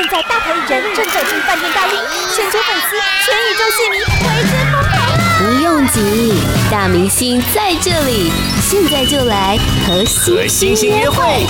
现在大牌艺人正走进饭店大厅，全球粉丝、全宇宙戏迷为之疯狂。不用急，大明星在这里，现在就来和星星约会。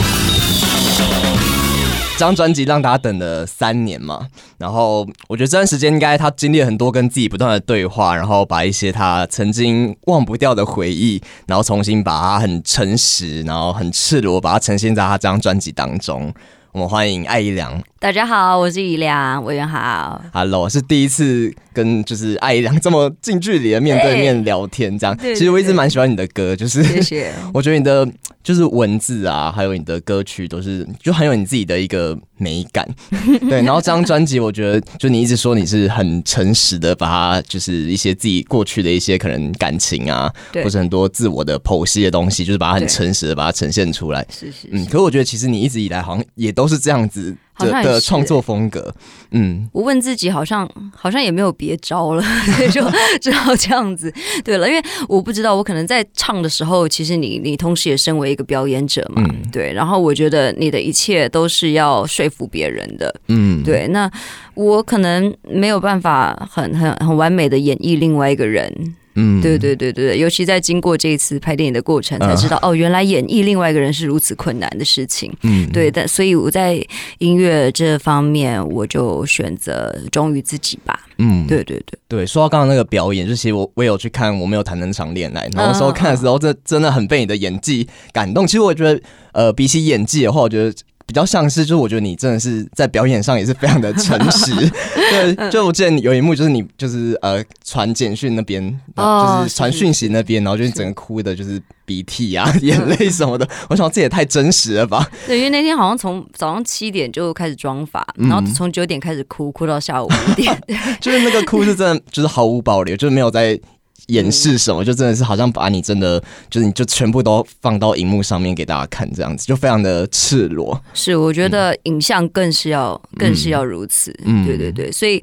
这张专辑让大家等了三年嘛，然后我觉得这段时间应该他经历了很多跟自己不断的对话，然后把一些他曾经忘不掉的回忆，然后重新把它很诚实，然后很赤裸，把它呈现在他这张专辑当中。我们欢迎艾怡良。大家好，我是宜良，委员好。Hello，是第一次跟就是艾怡良这么近距离的面对面聊天，这样。对对对，其实我一直蛮喜欢你的歌，就是谢谢。我觉得你的就是文字啊，还有你的歌曲都是就很有你自己的一个美感。对，然后这张专辑，我觉得就你一直说你是很诚实的，把它就是一些自己过去的一些可能感情啊，或者很多自我的剖析的东西，就是把它很诚实的把它呈现出来。是是，是。嗯，可是我觉得其实你一直以来好像也都是这样子。的的创作风格，嗯，我问自己，好像好像也没有别招了，所 以就只好这样子。对了，因为我不知道，我可能在唱的时候，其实你你同时也身为一个表演者嘛，嗯、对。然后我觉得你的一切都是要说服别人的，嗯，对。那我可能没有办法很很很完美的演绎另外一个人。嗯，对对对对，尤其在经过这一次拍电影的过程，才知道、呃、哦，原来演绎另外一个人是如此困难的事情。嗯，对，但所以我在音乐这方面，我就选择忠于自己吧。嗯，对对对对。说到刚刚那个表演，就其实我我有去看，我没有谈那场恋爱，然后时候看的时候，这真的很被你的演技感动。其实我觉得，呃，比起演技的话，我觉得。比较像是，就是我觉得你真的是在表演上也是非常的诚实。对，就我记得有一幕，就是你就是呃传简讯那边，就是传讯息那边，然后就是整个哭的，就是鼻涕啊、眼泪什么的。我想这也太真实了吧？对，因为那天好像从早上七点就开始妆发，然后从九点开始哭，哭到下午五点。就是那个哭是真的，就是毫无保留，就是没有在。掩饰什么，就真的是好像把你真的就是你就全部都放到荧幕上面给大家看，这样子就非常的赤裸。是，我觉得影像更是要、嗯、更是要如此。嗯，对对对，所以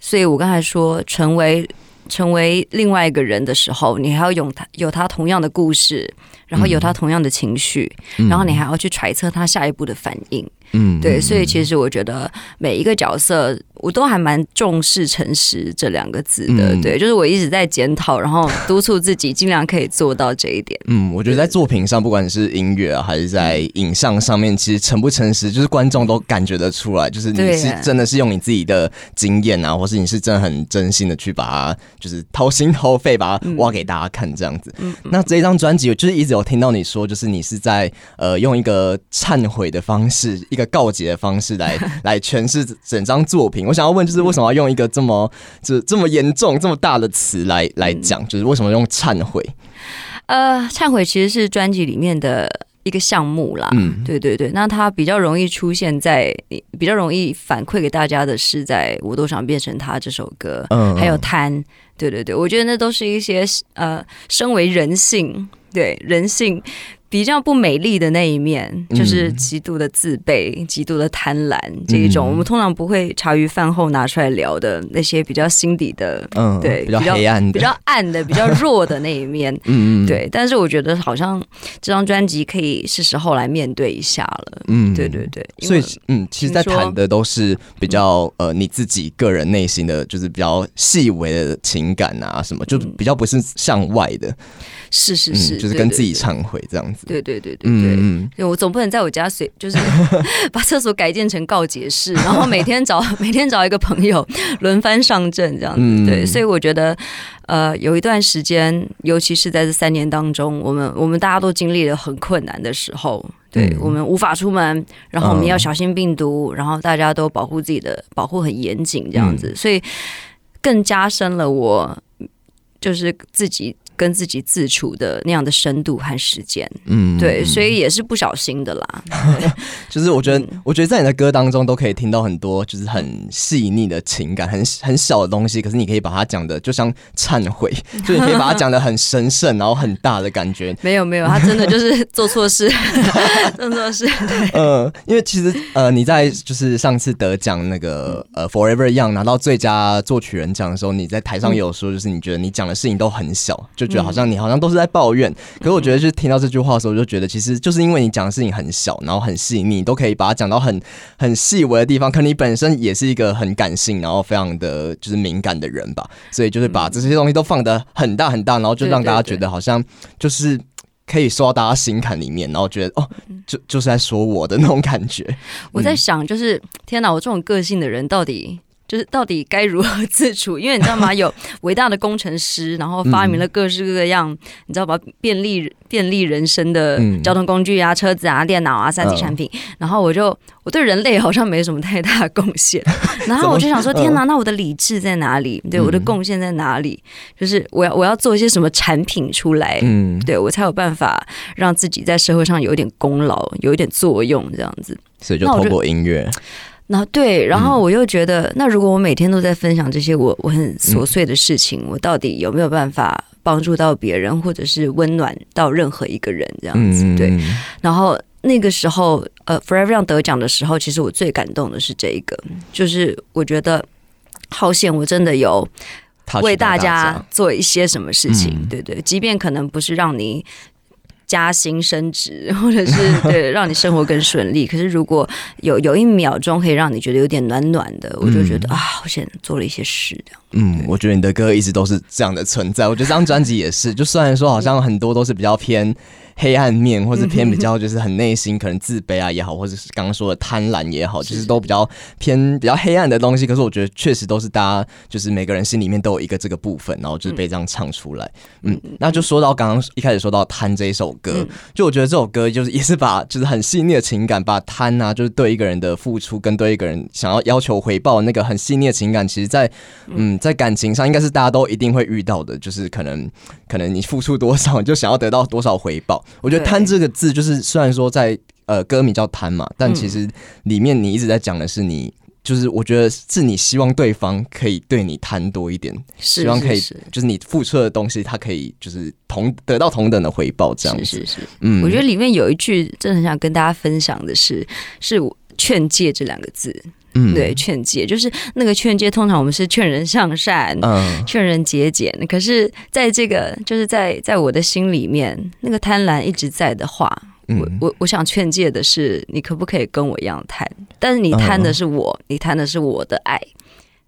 所以我刚才说，成为成为另外一个人的时候，你还要有他有他同样的故事，然后有他同样的情绪，嗯、然后你还要去揣测他下一步的反应。嗯，对，所以其实我觉得每一个角色。我都还蛮重视“诚实”这两个字的，嗯、对，就是我一直在检讨，然后督促自己尽量可以做到这一点。嗯，我觉得在作品上，不管是音乐啊，还是在影像上面，其实诚不诚实，就是观众都感觉得出来，就是你是真的是用你自己的经验啊，或是你是真的很真心的去把它，就是掏心掏肺把它挖给大家看这样子。嗯、那这一张专辑，我就是一直有听到你说，就是你是在呃用一个忏悔的方式，一个告解的方式来 来诠释整张作品。我想要问，就是为什么要用一个这么这这么严重、这么大的词来来讲？就是为什么用忏悔？呃，忏悔其实是专辑里面的一个项目啦。嗯，对对对。那它比较容易出现在，比较容易反馈给大家的是，在我都想变成他这首歌，嗯，还有贪。对对对，我觉得那都是一些呃，身为人性，对人性。比较不美丽的那一面，就是极度的自卑、嗯、极度的贪婪这一种，嗯、我们通常不会茶余饭后拿出来聊的那些比较心底的，嗯，对，比较黑暗的、比较暗的、比较弱的那一面，嗯对。但是我觉得好像这张专辑可以是时候来面对一下了，嗯，对对对。所以，嗯，其实，在谈的都是比较呃你自己个人内心的，就是比较细微的情感啊什么，就比较不是向外的。是是是，就是跟自己忏悔这样子。对对对对对，嗯，我总不能在我家随 就是 把厕所改建成告解室，然后每天找每天找一个朋友轮番上阵这样子。对，所以我觉得，呃，有一段时间，尤其是在这三年当中，我们我们大家都经历了很困难的时候，对我们无法出门，然后我们要小心病毒，然后大家都保护自己的保护很严谨这样子，所以更加深了我就是自己。跟自己自处的那样的深度和时间，嗯，对，所以也是不小心的啦。就是我觉得，嗯、我觉得在你的歌当中都可以听到很多，就是很细腻的情感，很很小的东西。可是你可以把它讲的，就像忏悔，就你可以把它讲的很神圣，然后很大的感觉。没 有没有，他真的就是做错事，做错事。对，嗯，因为其实呃，你在就是上次得奖那个呃 Forever Young 拿到最佳作曲人奖的时候，你在台上有说，就是你觉得你讲的事情都很小。就觉得好像你好像都是在抱怨。可是我觉得，就是听到这句话的时候，我就觉得其实就是因为你讲的事情很小，然后很细腻，你都可以把它讲到很很细微的地方。可能你本身也是一个很感性，然后非常的就是敏感的人吧，所以就是把这些东西都放得很大很大，然后就让大家觉得好像就是。可以说到大家心坎里面，然后觉得哦，就就是在说我的那种感觉。我在想，就是、嗯、天哪，我这种个性的人到底。就是到底该如何自处？因为你知道吗？有伟大的工程师，然后发明了各式各样，嗯、你知道吧？便利便利人生的交通工具啊，车子啊，电脑啊，三 D 产品。嗯、然后我就我对人类好像没什么太大的贡献。然后我就想说，天哪，那我的理智在哪里？对，我的贡献在哪里？就是我要我要做一些什么产品出来？嗯，对我才有办法让自己在社会上有一点功劳，有一点作用，这样子。所以就透过音乐。那对，然后我又觉得，嗯、那如果我每天都在分享这些我我很琐碎的事情，嗯、我到底有没有办法帮助到别人，或者是温暖到任何一个人这样子？嗯、对。然后那个时候，呃，Forever Young 得奖的时候，其实我最感动的是这一个，就是我觉得好险，我真的有为大家做一些什么事情，嗯、对对，即便可能不是让你。加薪升职，或者是对让你生活更顺利。可是如果有有一秒钟可以让你觉得有点暖暖的，我就觉得、嗯、啊，好像做了一些事这样。嗯，我觉得你的歌一直都是这样的存在。我觉得这张专辑也是，就虽然说好像很多都是比较偏。黑暗面，或是偏比较就是很内心，可能自卑啊也好，或者是刚刚说的贪婪也好，其实都比较偏比较黑暗的东西。可是我觉得确实都是大家就是每个人心里面都有一个这个部分，然后就是被这样唱出来。嗯，那就说到刚刚一开始说到贪这一首歌，就我觉得这首歌就是也是把就是很细腻的情感，把贪啊，就是对一个人的付出跟对一个人想要要求回报那个很细腻的情感，其实在嗯在感情上应该是大家都一定会遇到的，就是可能可能你付出多少，你就想要得到多少回报。我觉得“贪”这个字，就是虽然说在呃歌名叫“贪”嘛，但其实里面你一直在讲的是你，就是我觉得是你希望对方可以对你贪多一点，希望可以就是你付出的东西，他可以就是同得到同等的回报，这样子。是是是，嗯，我觉得里面有一句真的很想跟大家分享的是，是“劝诫”这两个字。嗯，对，劝诫就是那个劝诫，通常我们是劝人向善，嗯，劝人节俭。可是，在这个就是在在我的心里面，那个贪婪一直在的话，嗯、我我我想劝诫的是，你可不可以跟我一样贪？但是你贪的是我，嗯、你贪的是我的爱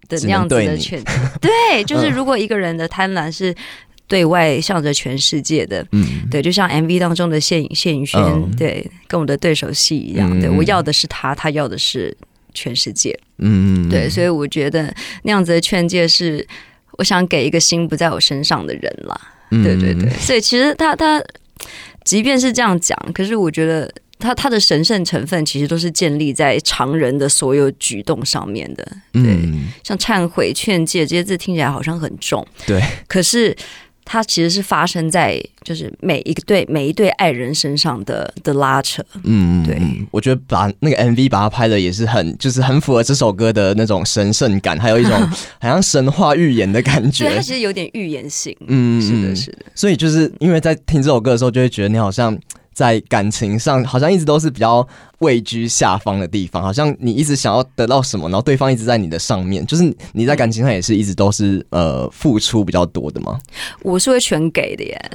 的那样子的劝诫。对，就是如果一个人的贪婪是对外向着全世界的，嗯，对，就像 MV 当中的谢谢盈萱，嗯、对，跟我的对手戏一样，对，我要的是他，他要的是。全世界，嗯，对，所以我觉得那样子的劝诫是，我想给一个心不在我身上的人啦。嗯、对对对，所以其实他他，即便是这样讲，可是我觉得他他的神圣成分其实都是建立在常人的所有举动上面的。对，嗯、像忏悔、劝诫这些字听起来好像很重，对，可是。它其实是发生在就是每一个对每一对爱人身上的的拉扯，嗯，对，我觉得把那个 MV 把它拍的也是很就是很符合这首歌的那种神圣感，还有一种 好像神话预言的感觉，对，它其实有点预言性，嗯，是的，是的，所以就是因为在听这首歌的时候，就会觉得你好像。在感情上，好像一直都是比较位居下方的地方，好像你一直想要得到什么，然后对方一直在你的上面，就是你在感情上也是一直都是呃付出比较多的吗？我是会全给的耶。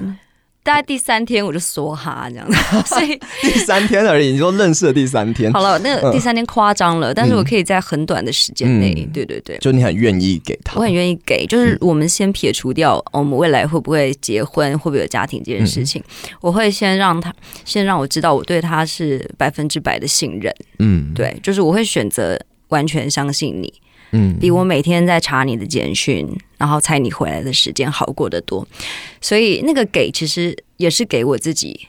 大概第三天我就梭哈这样子，所以第三天而已。你说认识的第三天，好了，那个第三天夸张了，嗯、但是我可以在很短的时间内，嗯、对对对，就你很愿意给他，我很愿意给。就是我们先撇除掉我们未来会不会结婚，会不会有家庭这件事情，嗯、我会先让他，先让我知道我对他是百分之百的信任。嗯，对，就是我会选择完全相信你。嗯，比我每天在查你的简讯，然后猜你回来的时间好过得多，所以那个给其实也是给我自己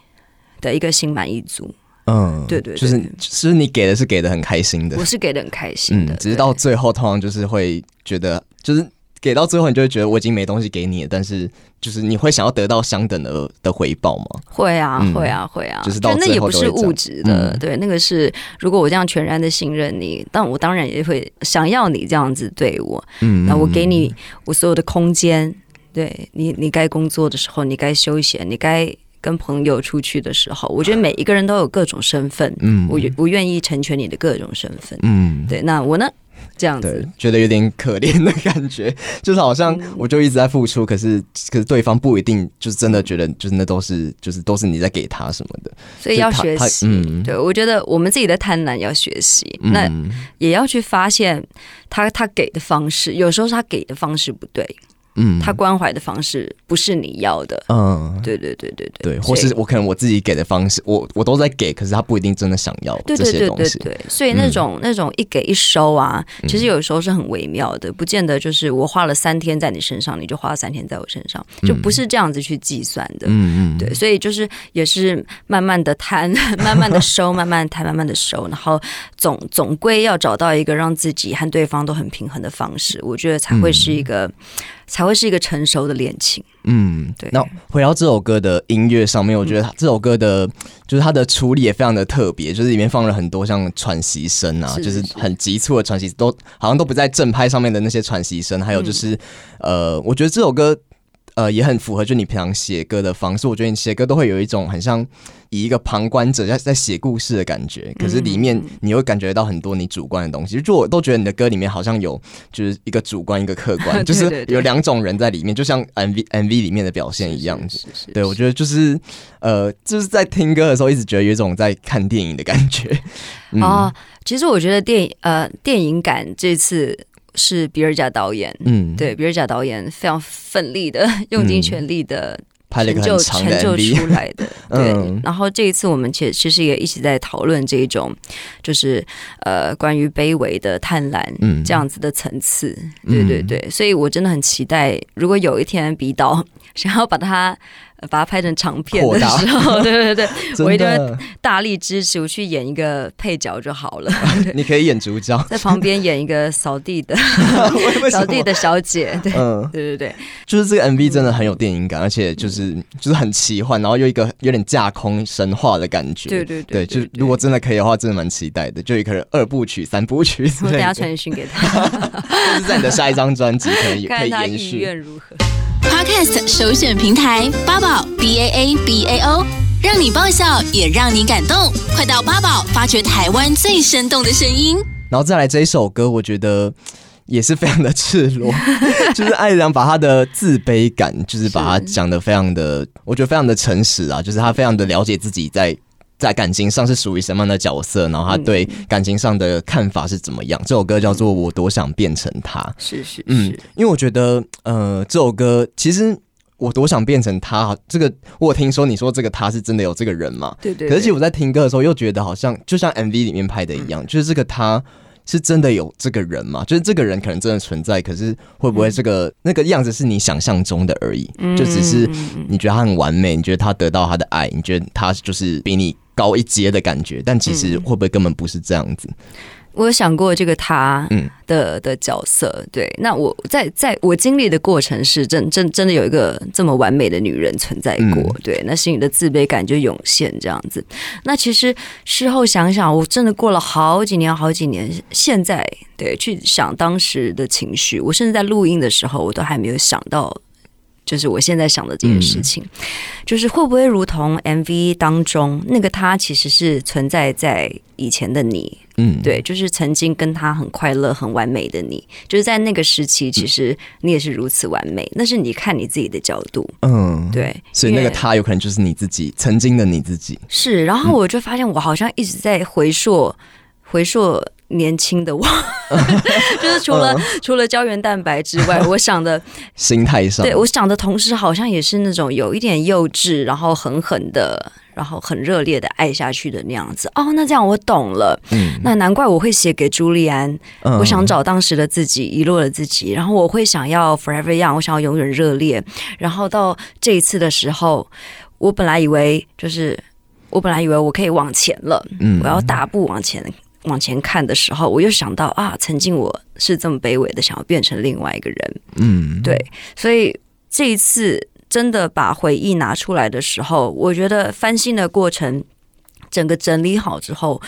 的一个心满意足。嗯，对，对对，就是其实你给的是给的很开心的，我是给的很开心的，嗯，只是到最后通常就是会觉得就是。给到最后，你就会觉得我已经没东西给你了，但是就是你会想要得到相等的的回报吗？会啊，嗯、会啊，会啊，就是到最后那也不是物质的，嗯、对，那个是如果我这样全然的信任你，但我当然也会想要你这样子对我，嗯，那我给你我所有的空间，对你，你该工作的时候，你该休闲，你该跟朋友出去的时候，我觉得每一个人都有各种身份，嗯，我我愿意成全你的各种身份，嗯，对，那我呢？这样子，对，觉得有点可怜的感觉，就是好像我就一直在付出，可是可是对方不一定就是真的觉得就是那都是就是都是你在给他什么的，所以要学习。嗯，对，我觉得我们自己的贪婪要学习，那也要去发现他他给的方式，有时候他给的方式不对。嗯，他关怀的方式不是你要的。嗯，对对对对对，对，或是我可能我自己给的方式，我我都在给，可是他不一定真的想要这些东西。对对对对对，所以那种、嗯、那种一给一收啊，其实有时候是很微妙的，不见得就是我花了三天在你身上，你就花了三天在我身上，就不是这样子去计算的。嗯嗯，对，所以就是也是慢慢的摊，慢慢的收，慢慢摊，慢慢的收，然后总总归要找到一个让自己和对方都很平衡的方式，我觉得才会是一个。嗯才会是一个成熟的恋情。嗯，对。那回到这首歌的音乐上面，我觉得这首歌的，就是它的处理也非常的特别，就是里面放了很多像喘息声啊，是是是，就是很急促的喘息，都好像都不在正拍上面的那些喘息声，还有就是，嗯、呃，我觉得这首歌。呃，也很符合就你平常写歌的方式。我觉得你写歌都会有一种很像以一个旁观者在在写故事的感觉，可是里面你会感觉到很多你主观的东西。就我都觉得你的歌里面好像有就是一个主观一个客观，就是有两种人在里面，就像 MV MV 里面的表现一样子。对，我觉得就是呃，就是在听歌的时候一直觉得有一种在看电影的感觉。嗯、哦，其实我觉得电影呃电影感这次。是比尔贾导演，嗯，对，比尔贾导演非常奋力的，用尽全力的成就成就出来的，对。然后这一次我们其实其实也一直在讨论这一种，就是呃关于卑微的贪婪，嗯，这样子的层次，对对对。所以我真的很期待，如果有一天比导 想要把它。把它拍成长片的时候，对对对，我一定会大力支持。我去演一个配角就好了。你可以演主角，在旁边演一个扫地的扫地的小姐。对，嗯，对对对，就是这个 MV 真的很有电影感，而且就是就是很奇幻，然后又一个有点架空神话的感觉。对对对，就如果真的可以的话，真的蛮期待的。就一个二部曲、三部曲，我等下传讯给他，就是在你的下一张专辑可以可以延续。愿如何？Podcast 首选平台八宝 B A A B A O，让你爆笑也让你感动，快到八宝发掘台湾最生动的声音。然后再来这一首歌，我觉得也是非常的赤裸，就是艾怡良把他的自卑感，就是把他讲的非常的，我觉得非常的诚实啊，就是他非常的了解自己在。在感情上是属于什么样的角色？然后他对感情上的看法是怎么样？这首歌叫做《我多想变成他》，是是是，嗯，因为我觉得，呃，这首歌其实我多想变成他。这个我有听说你说这个他是真的有这个人嘛？对对。可是其实我在听歌的时候又觉得好像就像 MV 里面拍的一样，就是这个他是真的有这个人嘛？就是这个人可能真的存在，可是会不会这个那个样子是你想象中的而已？就只是你觉得他很完美，你觉得他得到他的爱，你觉得他就是比你。高一阶的感觉，但其实会不会根本不是这样子？嗯、我有想过这个他的的角色，对。那我在在我经历的过程是真真真的有一个这么完美的女人存在过，嗯、对。那心里的自卑感就涌现这样子。那其实事后想想，我真的过了好几年好几年，现在对去想当时的情绪，我甚至在录音的时候，我都还没有想到。就是我现在想的这件事情，嗯、就是会不会如同 MV 当中那个他，其实是存在在以前的你，嗯，对，就是曾经跟他很快乐、很完美的你，就是在那个时期，其实你也是如此完美，那是你看你自己的角度，嗯，对，所以那个他有可能就是你自己曾经的你自己，是，然后我就发现我好像一直在回溯，回溯。年轻的我，就是除了、嗯、除了胶原蛋白之外，我想的心态上，对我想的同时，好像也是那种有一点幼稚，然后狠狠的，然后很热烈的爱下去的那样子。哦，那这样我懂了。嗯，那难怪我会写给朱利安。嗯，我想找当时的自己，遗落了自己，然后我会想要 forever young，我想要永远热烈。然后到这一次的时候，我本来以为就是我本来以为我可以往前了，嗯，我要大步往前。往前看的时候，我又想到啊，曾经我是这么卑微的，想要变成另外一个人。嗯，对，所以这一次真的把回忆拿出来的时候，我觉得翻新的过程，整个整理好之后，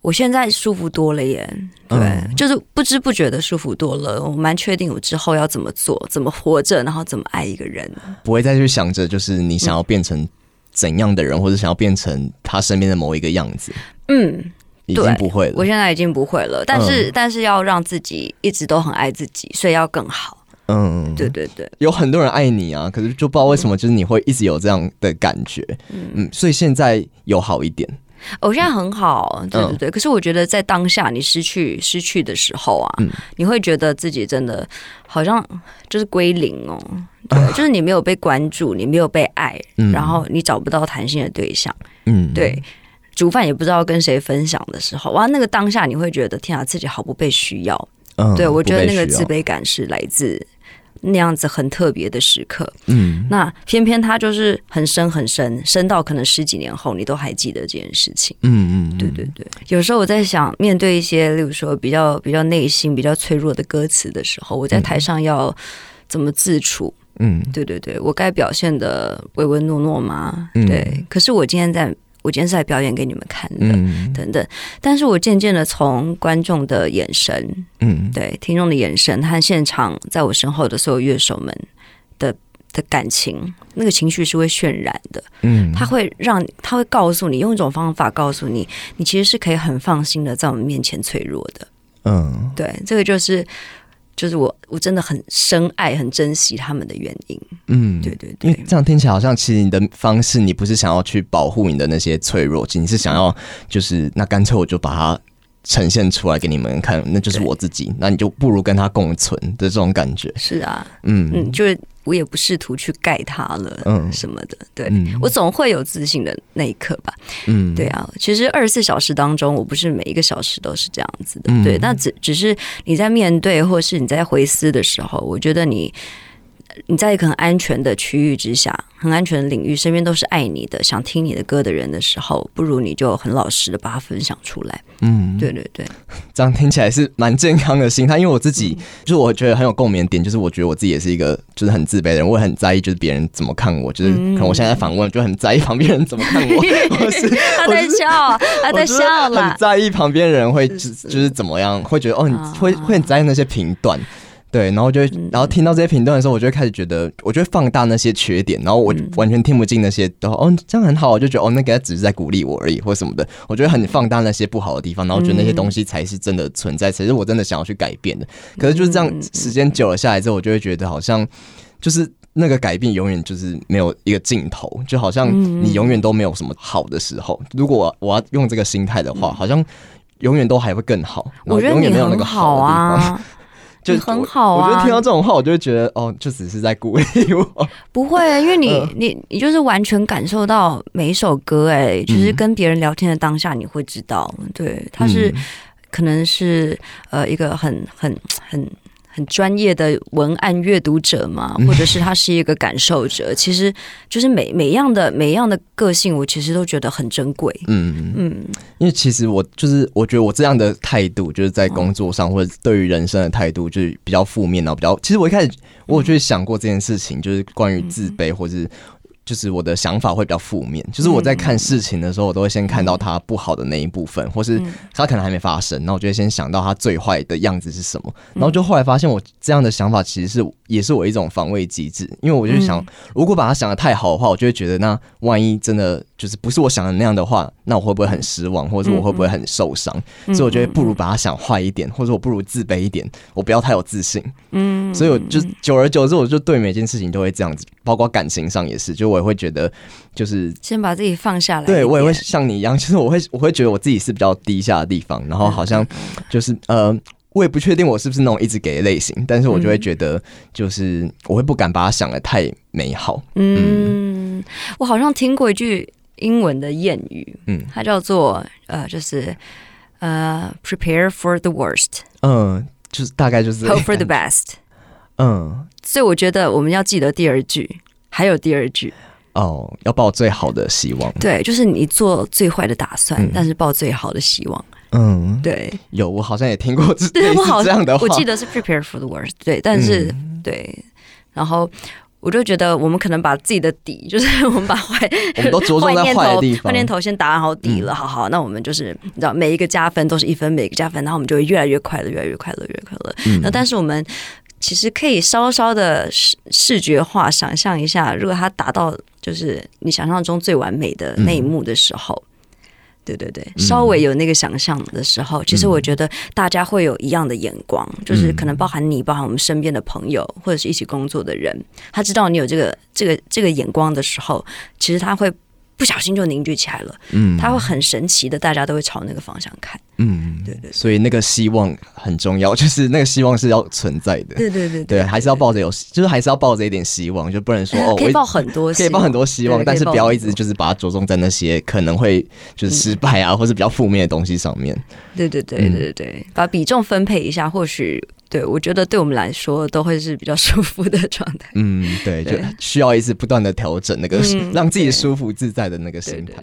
我现在舒服多了耶。对，嗯、就是不知不觉的舒服多了。我蛮确定我之后要怎么做，怎么活着，然后怎么爱一个人，不会再去想着就是你想要变成怎样的人，嗯、或者想要变成他身边的某一个样子。嗯。已经不会了。我现在已经不会了，但是、嗯、但是要让自己一直都很爱自己，所以要更好。嗯，对对对，有很多人爱你啊，可是就不知道为什么，就是你会一直有这样的感觉。嗯，嗯，所以现在有好一点。我现在很好，对对对。嗯、可是我觉得在当下你失去失去的时候啊，嗯、你会觉得自己真的好像就是归零哦。对，啊、就是你没有被关注，你没有被爱，嗯、然后你找不到谈心的对象。嗯，对，煮饭也不知道跟谁分享的时候，哇，那个当下你会觉得天啊，自己好不被需要。嗯，对，我觉得那个自卑感是来自。那样子很特别的时刻，嗯，那偏偏他就是很深很深，深到可能十几年后你都还记得这件事情，嗯嗯，对对对。有时候我在想，面对一些，例如说比较比较内心比较脆弱的歌词的时候，我在台上要怎么自处？嗯，对对对，我该表现的唯唯诺诺吗？对，可是我今天在。我今天是来表演给你们看的，嗯、等等。但是我渐渐的从观众的眼神，嗯，对，听众的眼神和现场在我身后的所有乐手们的的感情，那个情绪是会渲染的，嗯，他会让他会告诉你，用一种方法告诉你，你其实是可以很放心的在我们面前脆弱的，嗯，对，这个就是。就是我，我真的很深爱、很珍惜他们的原因。嗯，对对对，因为这样听起来好像，其实你的方式，你不是想要去保护你的那些脆弱，你是想要，就是那干脆我就把它呈现出来给你们看，那就是我自己，那你就不如跟他共存的这种感觉。是啊，嗯嗯，就是。我也不试图去盖它了，嗯，什么的，对、嗯、我总会有自信的那一刻吧，嗯，对啊，其实二十四小时当中，我不是每一个小时都是这样子的，嗯、对，那只只是你在面对或是你在回思的时候，我觉得你。你在一个很安全的区域之下，很安全的领域，身边都是爱你的、想听你的歌的人的时候，不如你就很老实的把它分享出来。嗯，对对对，这样听起来是蛮健康的心态。因为我自己，嗯、就是我觉得很有共鸣点，就是我觉得我自己也是一个就是很自卑的人，我也很在意就是别人怎么看我，就是可能我现在访问就很在意旁边人怎么看我。我是他在笑，他在笑了，很在意旁边人会就是怎么样，会觉得哦，你会会很在意那些评断。对，然后就然后听到这些评论的时候，我就会开始觉得，我就会放大那些缺点，然后我完全听不进那些，都哦这样很好，我就觉得哦那个只是在鼓励我而已，或什么的，我觉得很放大那些不好的地方，然后觉得那些东西才是真的存在，才是我真的想要去改变的。可是就是这样，时间久了下来之后，我就会觉得好像就是那个改变永远就是没有一个尽头，就好像你永远都没有什么好的时候。如果我要用这个心态的话，好像永远都还会更好。我觉得你很好啊。就很好啊！我觉得听到这种话，我就会觉得哦，就只是在鼓励我。不会，因为你你你就是完全感受到每一首歌，哎，就是跟别人聊天的当下，你会知道，对，他是可能是呃一个很很很。很专业的文案阅读者嘛，或者是他是一个感受者，其实就是每每样的每样的个性，我其实都觉得很珍贵。嗯嗯，嗯因为其实我就是我觉得我这样的态度，就是在工作上或者对于人生的态度，就是比较负面，然后比较。其实我一开始我有去想过这件事情，就是关于自卑或者是。就是我的想法会比较负面，就是我在看事情的时候，我都会先看到它不好的那一部分，或是它可能还没发生，那我就会先想到它最坏的样子是什么，然后就后来发现我这样的想法其实是也是我一种防卫机制，因为我就想，如果把它想的太好的话，我就会觉得那万一真的就是不是我想的那样的话，那我会不会很失望，或者我会不会很受伤？所以我觉得不如把它想坏一点，或者我不如自卑一点，我不要太有自信。嗯，所以我就久而久之，我就对每件事情都会这样子，包括感情上也是，就我。也会觉得，就是先把自己放下来。对，我也会像你一样，其 实我会，我会觉得我自己是比较低下的地方，然后好像就是呃，我也不确定我是不是那种一直给的类型，但是我就会觉得，就是我会不敢把它想的太美好。嗯，嗯我好像听过一句英文的谚语，嗯，它叫做呃，就是呃，prepare for the worst，嗯，就是大概就是 hope for the best，嗯，所以我觉得我们要记得第二句。还有第二句哦，要抱最好的希望。对，就是你做最坏的打算，嗯、但是抱最好的希望。嗯，对，有我好像也听过这这样的话，我记得是 prepare for the worst。对，但是、嗯、对，然后我就觉得我们可能把自己的底，就是我们把坏，我们都着重在坏的地方，坏念头先打好底了。嗯、好好，那我们就是你知道，每一个加分都是一分，每一个加分，然后我们就会越来越快乐，越来越快乐，越快乐。嗯，那但是我们。其实可以稍稍的视视觉化想象一下，如果他达到就是你想象中最完美的那一幕的时候，嗯、对对对，稍微有那个想象的时候，嗯、其实我觉得大家会有一样的眼光，嗯、就是可能包含你，包含我们身边的朋友，或者是一起工作的人，他知道你有这个这个这个眼光的时候，其实他会。不小心就凝聚起来了，嗯，它会很神奇的，大家都会朝那个方向看，嗯，对，对对，所以那个希望很重要，就是那个希望是要存在的，对对对对，对，还是要抱着有，就是还是要抱着一点希望，就不能说 哦，可以抱很多，可以抱很多希望，但是不要一直就是把它着重在那些可能会就是失败啊，或是比较负面的东西上面，对对对对对对，把比重分配一下，或许。对，我觉得对我们来说都会是比较 舒服的状态。嗯，对，对就需要一次不断的调整，那个、嗯、让自己舒服自在的那个心态。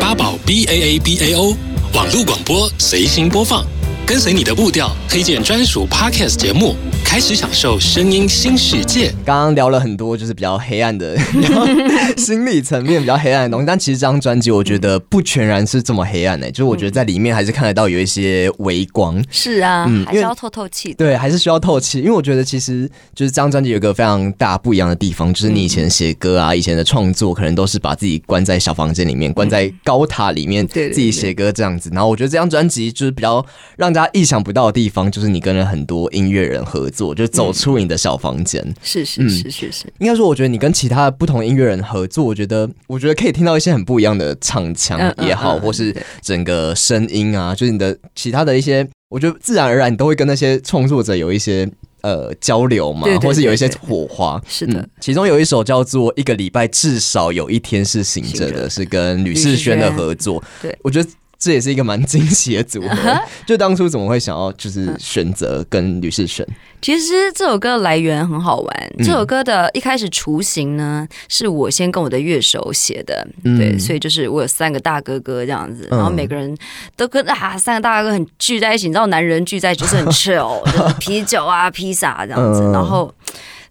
八宝 B A A B A O 网络广播随心播放。跟随你的步调，推荐专属 Podcast 节目，开始享受声音新世界。刚刚聊了很多，就是比较黑暗的，心理层面比较黑暗的东西。但其实这张专辑，我觉得不全然是这么黑暗的、欸，就是我觉得在里面还是看得到有一些微光。是啊，嗯，还是要透透气。对，还是需要透气。因为我觉得其实就是这张专辑有一个非常大不一样的地方，就是你以前写歌啊，以前的创作可能都是把自己关在小房间里面，关在高塔里面，自己写歌这样子。然后我觉得这张专辑就是比较让。大家意想不到的地方，就是你跟了很多音乐人合作，就走出你的小房间。是是是是是，应该说，我觉得你跟其他的不同音乐人合作，我觉得，我觉得可以听到一些很不一样的唱腔也好，或是整个声音啊，就是你的其他的一些，我觉得自然而然你都会跟那些创作者有一些呃交流嘛，或是有一些火花。是的，其中有一首叫做《一个礼拜至少有一天是醒着的》，是跟吕士轩的合作。对，我觉得。这也是一个蛮惊喜的组合，uh huh. 就当初怎么会想要就是选择跟吕士璇？其实这首歌的来源很好玩，这首歌的一开始雏形呢，是我先跟我的乐手写的，嗯、对，所以就是我有三个大哥哥这样子，然后每个人都跟啊三个大哥哥很聚在一起，你知道男人聚在一起就是很 chill，就是啤酒啊披萨这样子，然后。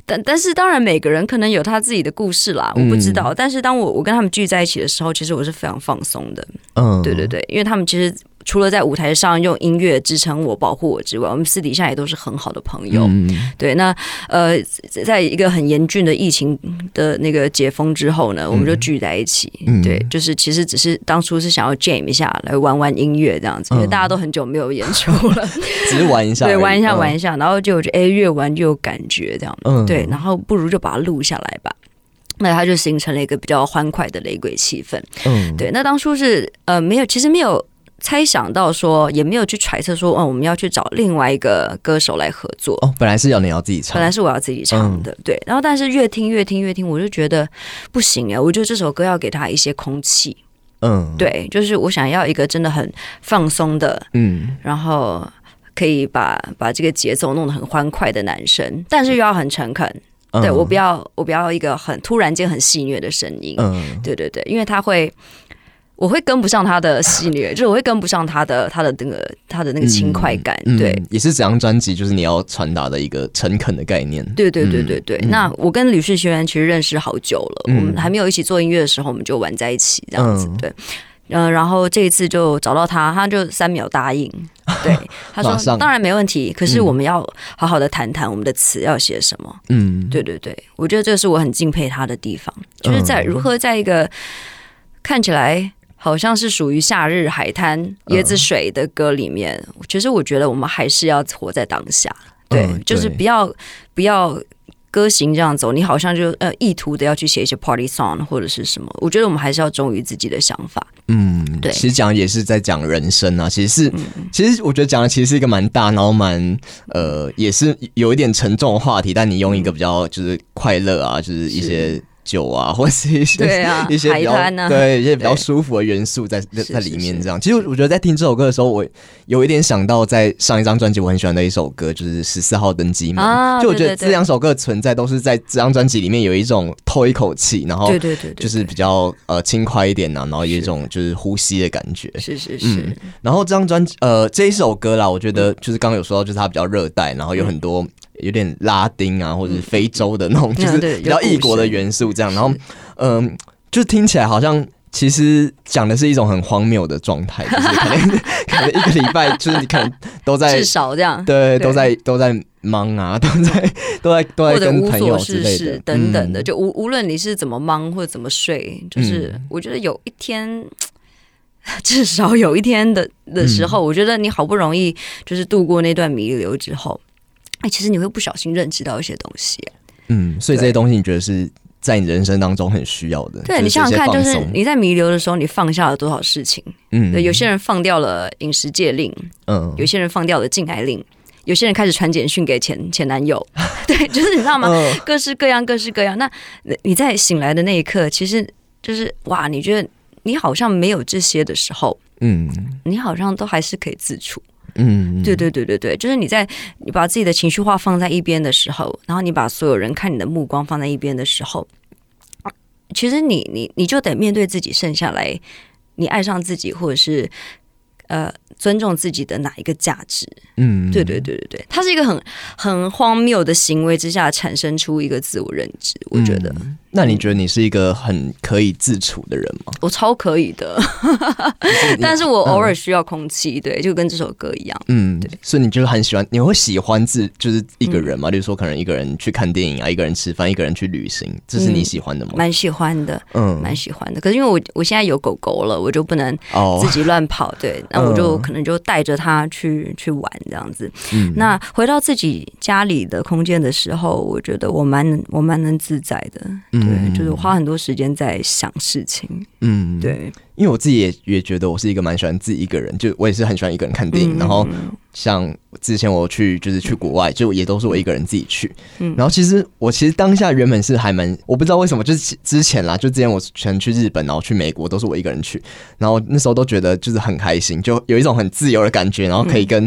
但但是当然，每个人可能有他自己的故事啦，我不知道。嗯、但是当我我跟他们聚在一起的时候，其实我是非常放松的。嗯，对对对，因为他们其实。除了在舞台上用音乐支撑我、保护我之外，我们私底下也都是很好的朋友。嗯、对，那呃，在一个很严峻的疫情的那个解封之后呢，嗯、我们就聚在一起。嗯、对，就是其实只是当初是想要 jam 一下，来玩玩音乐这样子，因为大家都很久没有演出了，只是玩一下，对，玩一下，玩一下，然后就觉得哎，越玩越有感觉这样。嗯，对，然后不如就把它录下来吧。那它就形成了一个比较欢快的雷鬼气氛。嗯，对，那当初是呃没有，其实没有。猜想到说，也没有去揣测说，哦，我们要去找另外一个歌手来合作。哦，本来是要你要自己唱，本来是我要自己唱的，嗯、对。然后，但是越听越听越听，我就觉得不行啊！我觉得这首歌要给他一些空气，嗯，对，就是我想要一个真的很放松的，嗯，然后可以把把这个节奏弄得很欢快的男生，但是又要很诚恳。嗯、对我不要，我不要一个很突然间很戏谑的声音。嗯，对对对，因为他会。我会跟不上他的戏谑，就是我会跟不上他的他的那个他的那个轻快感，嗯、对、嗯，也是整张专辑就是你要传达的一个诚恳的概念。对对对对对。嗯、那我跟吕士轩其实认识好久了，嗯、我们还没有一起做音乐的时候，我们就玩在一起这样子，对。嗯，然后这一次就找到他，他就三秒答应，对，他说当然没问题，可是我们要好好的谈谈我们的词要写什么。嗯，对对对，我觉得这是我很敬佩他的地方，就是在如何在一个看起来。好像是属于夏日海滩椰子水的歌里面，嗯、其实我觉得我们还是要活在当下，对，嗯、对，就是不要不要歌行这样走，你好像就呃意图的要去写一些 party song 或者是什么，我觉得我们还是要忠于自己的想法。嗯，对，其实讲也是在讲人生啊，其实是，嗯、其实我觉得讲的其实是一个蛮大，然后蛮呃，也是有一点沉重的话题，但你用一个比较就是快乐啊，就是一些。酒啊，或是一些对、啊、一些比较、啊、对一些比较舒服的元素在在在里面。这样，其实我觉得在听这首歌的时候，我有一点想到在上一张专辑我很喜欢的一首歌，就是十四号登机门。啊、就我觉得这两首歌的存在都是在这张专辑里面有一种透一口气，然后对对对，就是比较呃轻快一点呐、啊，然后有一种就是呼吸的感觉。是是是。嗯、然后这张专辑呃这一首歌啦，我觉得就是刚刚有说到，就是它比较热带，然后有很多。嗯有点拉丁啊，或者是非洲的那种，就是比较异国的元素，这样。然后，嗯，就听起来好像其实讲的是一种很荒谬的状态，就是可能可能一个礼拜，就是你可能都在至少这样，对，都在都在忙啊，都在都在都在跟朋友之类的等等的。就无无论你是怎么忙或者怎么睡，就是我觉得有一天。至少有一天的的时候，嗯、我觉得你好不容易就是度过那段弥留之后，哎，其实你会不小心认知到一些东西。嗯，所以这些东西你觉得是在你人生当中很需要的？对，你想想看，就是你在弥留的时候，你放下了多少事情？嗯，对，有些人放掉了饮食戒令，嗯，有些人放掉了禁爱令，有些人开始传简讯给前前男友，对，就是你知道吗？嗯、各式各样，各式各样。那你在醒来的那一刻，其实就是哇，你觉得？你好像没有这些的时候，嗯，你好像都还是可以自处，嗯，对对对对对，就是你在你把自己的情绪化放在一边的时候，然后你把所有人看你的目光放在一边的时候，其实你你你就得面对自己，剩下来，你爱上自己，或者是呃。尊重自己的哪一个价值？嗯，对对对对对，它是一个很很荒谬的行为之下产生出一个自我认知。我觉得，嗯、那你觉得你是一个很可以自处的人吗？我超可以的，但是我偶尔需要空气，对，就跟这首歌一样。嗯，对，所以你就是很喜欢，你会喜欢自就是一个人吗？就、嗯、是说，可能一个人去看电影啊，一个人吃饭，一个人去旅行，这是你喜欢的吗？蛮、嗯、喜欢的，嗯，蛮喜欢的。可是因为我我现在有狗狗了，我就不能自己乱跑，哦、对，那我就。可能就带着它去去玩这样子。嗯，那回到自己家里的空间的时候，我觉得我蛮我蛮能自在的。对，嗯，就是花很多时间在想事情。嗯，对。因为我自己也也觉得我是一个蛮喜欢自己一个人，就我也是很喜欢一个人看电影。嗯、然后像之前我去就是去国外，就也都是我一个人自己去。嗯，然后其实我其实当下原本是还蛮，我不知道为什么，就是之前啦，就之前我全去日本，然后去美国都是我一个人去，然后那时候都觉得就是很开心，就有一种很自由的感觉，然后可以跟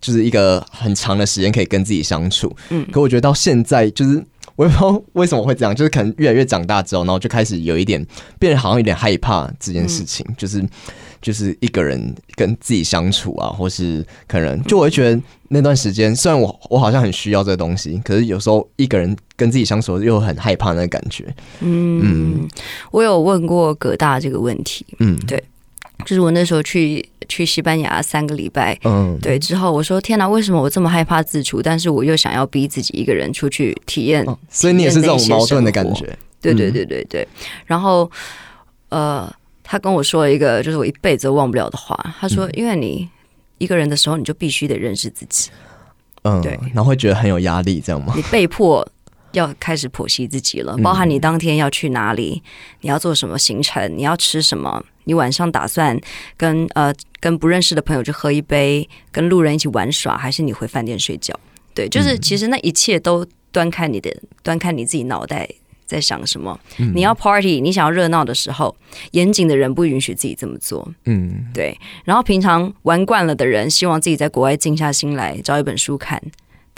就是一个很长的时间可以跟自己相处。嗯，可我觉得到现在就是。我也不知道为什么会这样，就是可能越来越长大之后，然后就开始有一点变得好像有点害怕这件事情，嗯、就是就是一个人跟自己相处啊，或是可能就我会觉得那段时间，虽然我我好像很需要这个东西，可是有时候一个人跟自己相处又很害怕那个感觉。嗯，嗯我有问过葛大这个问题。嗯，对，就是我那时候去。去西班牙三个礼拜，嗯，对，之后我说天哪，为什么我这么害怕自处？但是我又想要逼自己一个人出去体验，哦、所以你也是这种矛盾的感觉。对对对对对。然后，呃，他跟我说了一个就是我一辈子都忘不了的话。他说：“因为你一个人的时候，你就必须得认识自己。”嗯，对，然后会觉得很有压力，这样吗？你被迫要开始剖析自己了，包含你当天要去哪里，你要做什么行程，你要吃什么。你晚上打算跟呃跟不认识的朋友去喝一杯，跟路人一起玩耍，还是你回饭店睡觉？对，就是其实那一切都端看你的，端看你自己脑袋在想什么。嗯、你要 party，你想要热闹的时候，严谨的人不允许自己这么做。嗯，对。然后平常玩惯了的人，希望自己在国外静下心来找一本书看。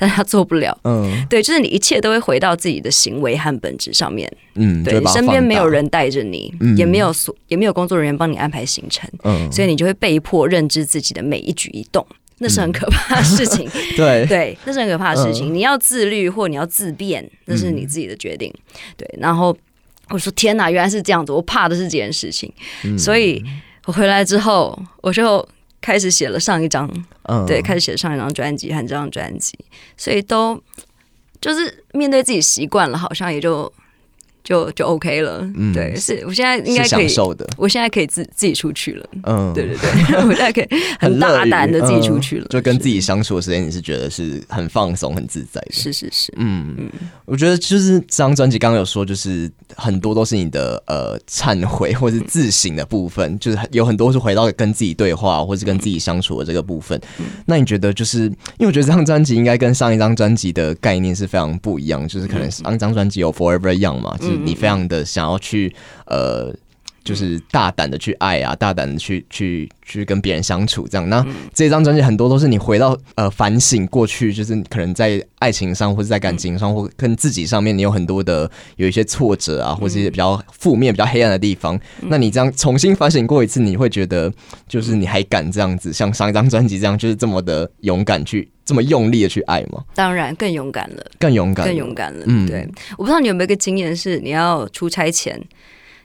但他做不了，嗯，对，就是你一切都会回到自己的行为和本质上面，嗯，对，身边没有人带着你，嗯、也没有所，也没有工作人员帮你安排行程，嗯，所以你就会被迫认知自己的每一举一动，那是很可怕的事情，嗯、对，对，那是很可怕的事情，嗯、你要自律或你要自辩，那是你自己的决定，对，然后我说天哪，原来是这样子，我怕的是这件事情，嗯、所以我回来之后，我就。开始写了上一张，嗯、对，开始写上一张专辑和这张专辑，所以都就是面对自己习惯了，好像也就。就就 OK 了，嗯，对，是我现在应该可以，享受的，我现在可以自自己出去了，嗯，对对对，我现在可以很大胆的自己出去了，就跟自己相处的时间，你是觉得是很放松、很自在的，是是是，嗯嗯，我觉得就是这张专辑刚刚有说，就是很多都是你的呃忏悔或是自省的部分，就是有很多是回到跟自己对话或是跟自己相处的这个部分。那你觉得就是因为我觉得这张专辑应该跟上一张专辑的概念是非常不一样，就是可能上一张专辑有 Forever Young 嘛，就是。你非常的想要去呃，就是大胆的去爱啊，大胆的去去去跟别人相处，这样。那这张专辑很多都是你回到呃反省过去，就是可能在爱情上或者在感情上或跟自己上面，你有很多的有一些挫折啊，或者一些比较负面、比较黑暗的地方。那你这样重新反省过一次，你会觉得就是你还敢这样子，像上一张专辑这样，就是这么的勇敢去。这么用力的去爱吗？当然，更勇敢了，更勇敢，更勇敢了。嗯，对，我不知道你有没有一个经验，是你要出差前，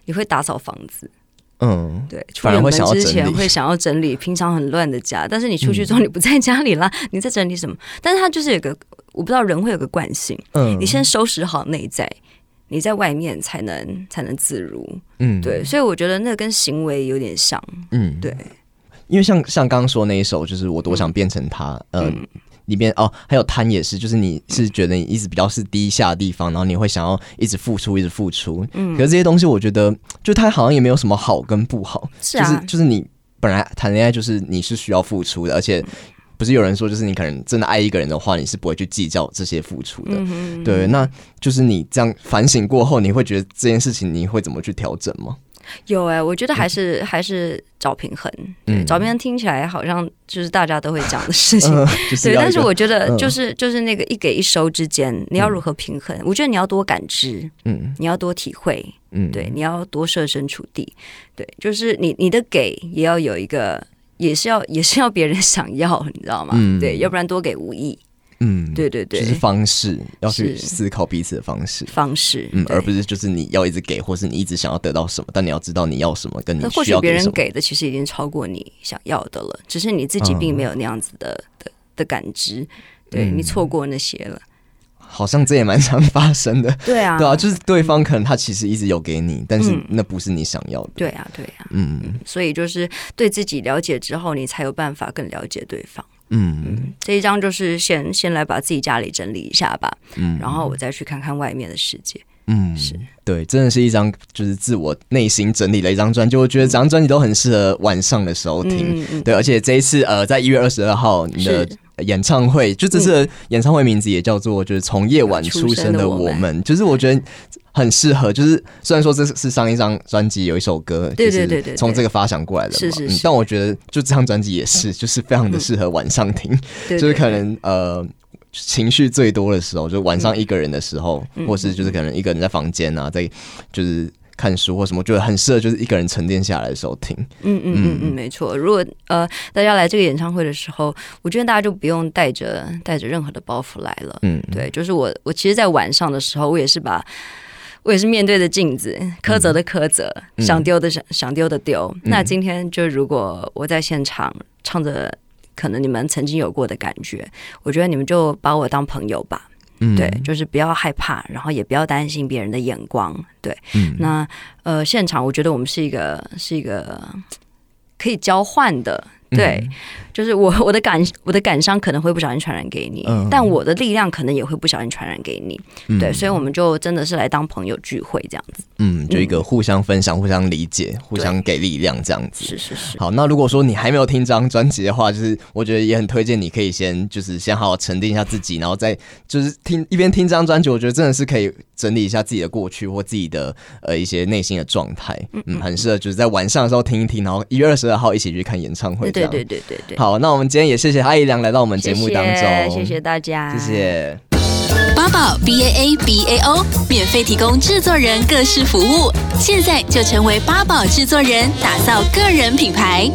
你会打扫房子。嗯，对，出远门之前会想要整理 平常很乱的家，但是你出去之后你不在家里啦，嗯、你在整理什么？但是它就是有个，我不知道人会有个惯性，嗯，你先收拾好内在。你在外面才能才能自如。嗯，对，所以我觉得那跟行为有点像。嗯，对，因为像像刚刚说那一首，就是我多想变成他。嗯。嗯里面哦，还有贪也是，就是你是觉得你一直比较是低下的地方，然后你会想要一直付出，一直付出。嗯，可是这些东西，我觉得就它好像也没有什么好跟不好，是啊，就是就是你本来谈恋爱就是你是需要付出的，而且不是有人说，就是你可能真的爱一个人的话，你是不会去计较这些付出的。对，那就是你这样反省过后，你会觉得这件事情你会怎么去调整吗？有哎、欸，我觉得还是、嗯、还是找平衡。对，找平衡听起来好像就是大家都会讲的事情。嗯、对，但是我觉得就是、嗯、就是那个一给一收之间，你要如何平衡？嗯、我觉得你要多感知，嗯，你要多体会，嗯，对，你要多设身处地，对，就是你你的给也要有一个，也是要也是要别人想要，你知道吗？嗯，对，要不然多给无益。嗯，对对对，就是方式要去思考彼此的方式，方式，嗯，而不是就是你要一直给，或是你一直想要得到什么，但你要知道你要什么，跟你或许别人给的其实已经超过你想要的了，只是你自己并没有那样子的、嗯、的的感知，对、嗯、你错过那些了，好像这也蛮常发生的，对啊，对啊，就是对方可能他其实一直有给你，但是那不是你想要的，对啊，对啊，嗯，所以就是对自己了解之后，你才有办法更了解对方。嗯，这一张就是先先来把自己家里整理一下吧，嗯，然后我再去看看外面的世界。嗯，是对，真的是一张就是自我内心整理的一张专辑，我觉得这张专辑都很适合晚上的时候听。对，而且这一次呃，在一月二十二号你的演唱会，就这次演唱会名字也叫做就是从夜晚出生的我们，就是我觉得。很适合，就是虽然说这是上一张专辑有一首歌，对对对对，从这个发想过来的嘛，是是是，但我觉得就这张专辑也是，就是非常的适合晚上听，就是可能呃情绪最多的时候，就晚上一个人的时候，或是就是可能一个人在房间啊，在就是看书或什么，我觉得很适合就是一个人沉淀下来的时候听。嗯嗯嗯嗯，没错。如果呃大家来这个演唱会的时候，我觉得大家就不用带着带着任何的包袱来了。嗯，对，就是我我其实，在晚上的时候，我也是把。我也是面对着镜子，苛责的苛责，嗯、想丢的想想丢的丢。嗯、那今天就如果我在现场唱着，可能你们曾经有过的感觉，我觉得你们就把我当朋友吧。嗯、对，就是不要害怕，然后也不要担心别人的眼光。对，嗯、那呃，现场我觉得我们是一个是一个可以交换的。对，嗯、就是我我的感我的感伤可能会不小心传染给你，嗯、但我的力量可能也会不小心传染给你。嗯、对，所以我们就真的是来当朋友聚会这样子。嗯，就一个互相分享、嗯、互相理解、互相给力量这样子。是是是。好，那如果说你还没有听这张专辑的话，就是我觉得也很推荐你可以先就是先好好沉淀一下自己，然后再就是听一边听这张专辑，我觉得真的是可以整理一下自己的过去或自己的呃一些内心的状态。嗯，嗯，很适合就是在晚上的时候听一听，然后一月二十二号一起去看演唱会。对对对对对。好，那我们今天也谢谢阿姨良来到我们节目当中，谢谢，谢谢大家，谢谢。八宝 B A A B A O 免费提供制作人各式服务，现在就成为八宝制作人，打造个人品牌。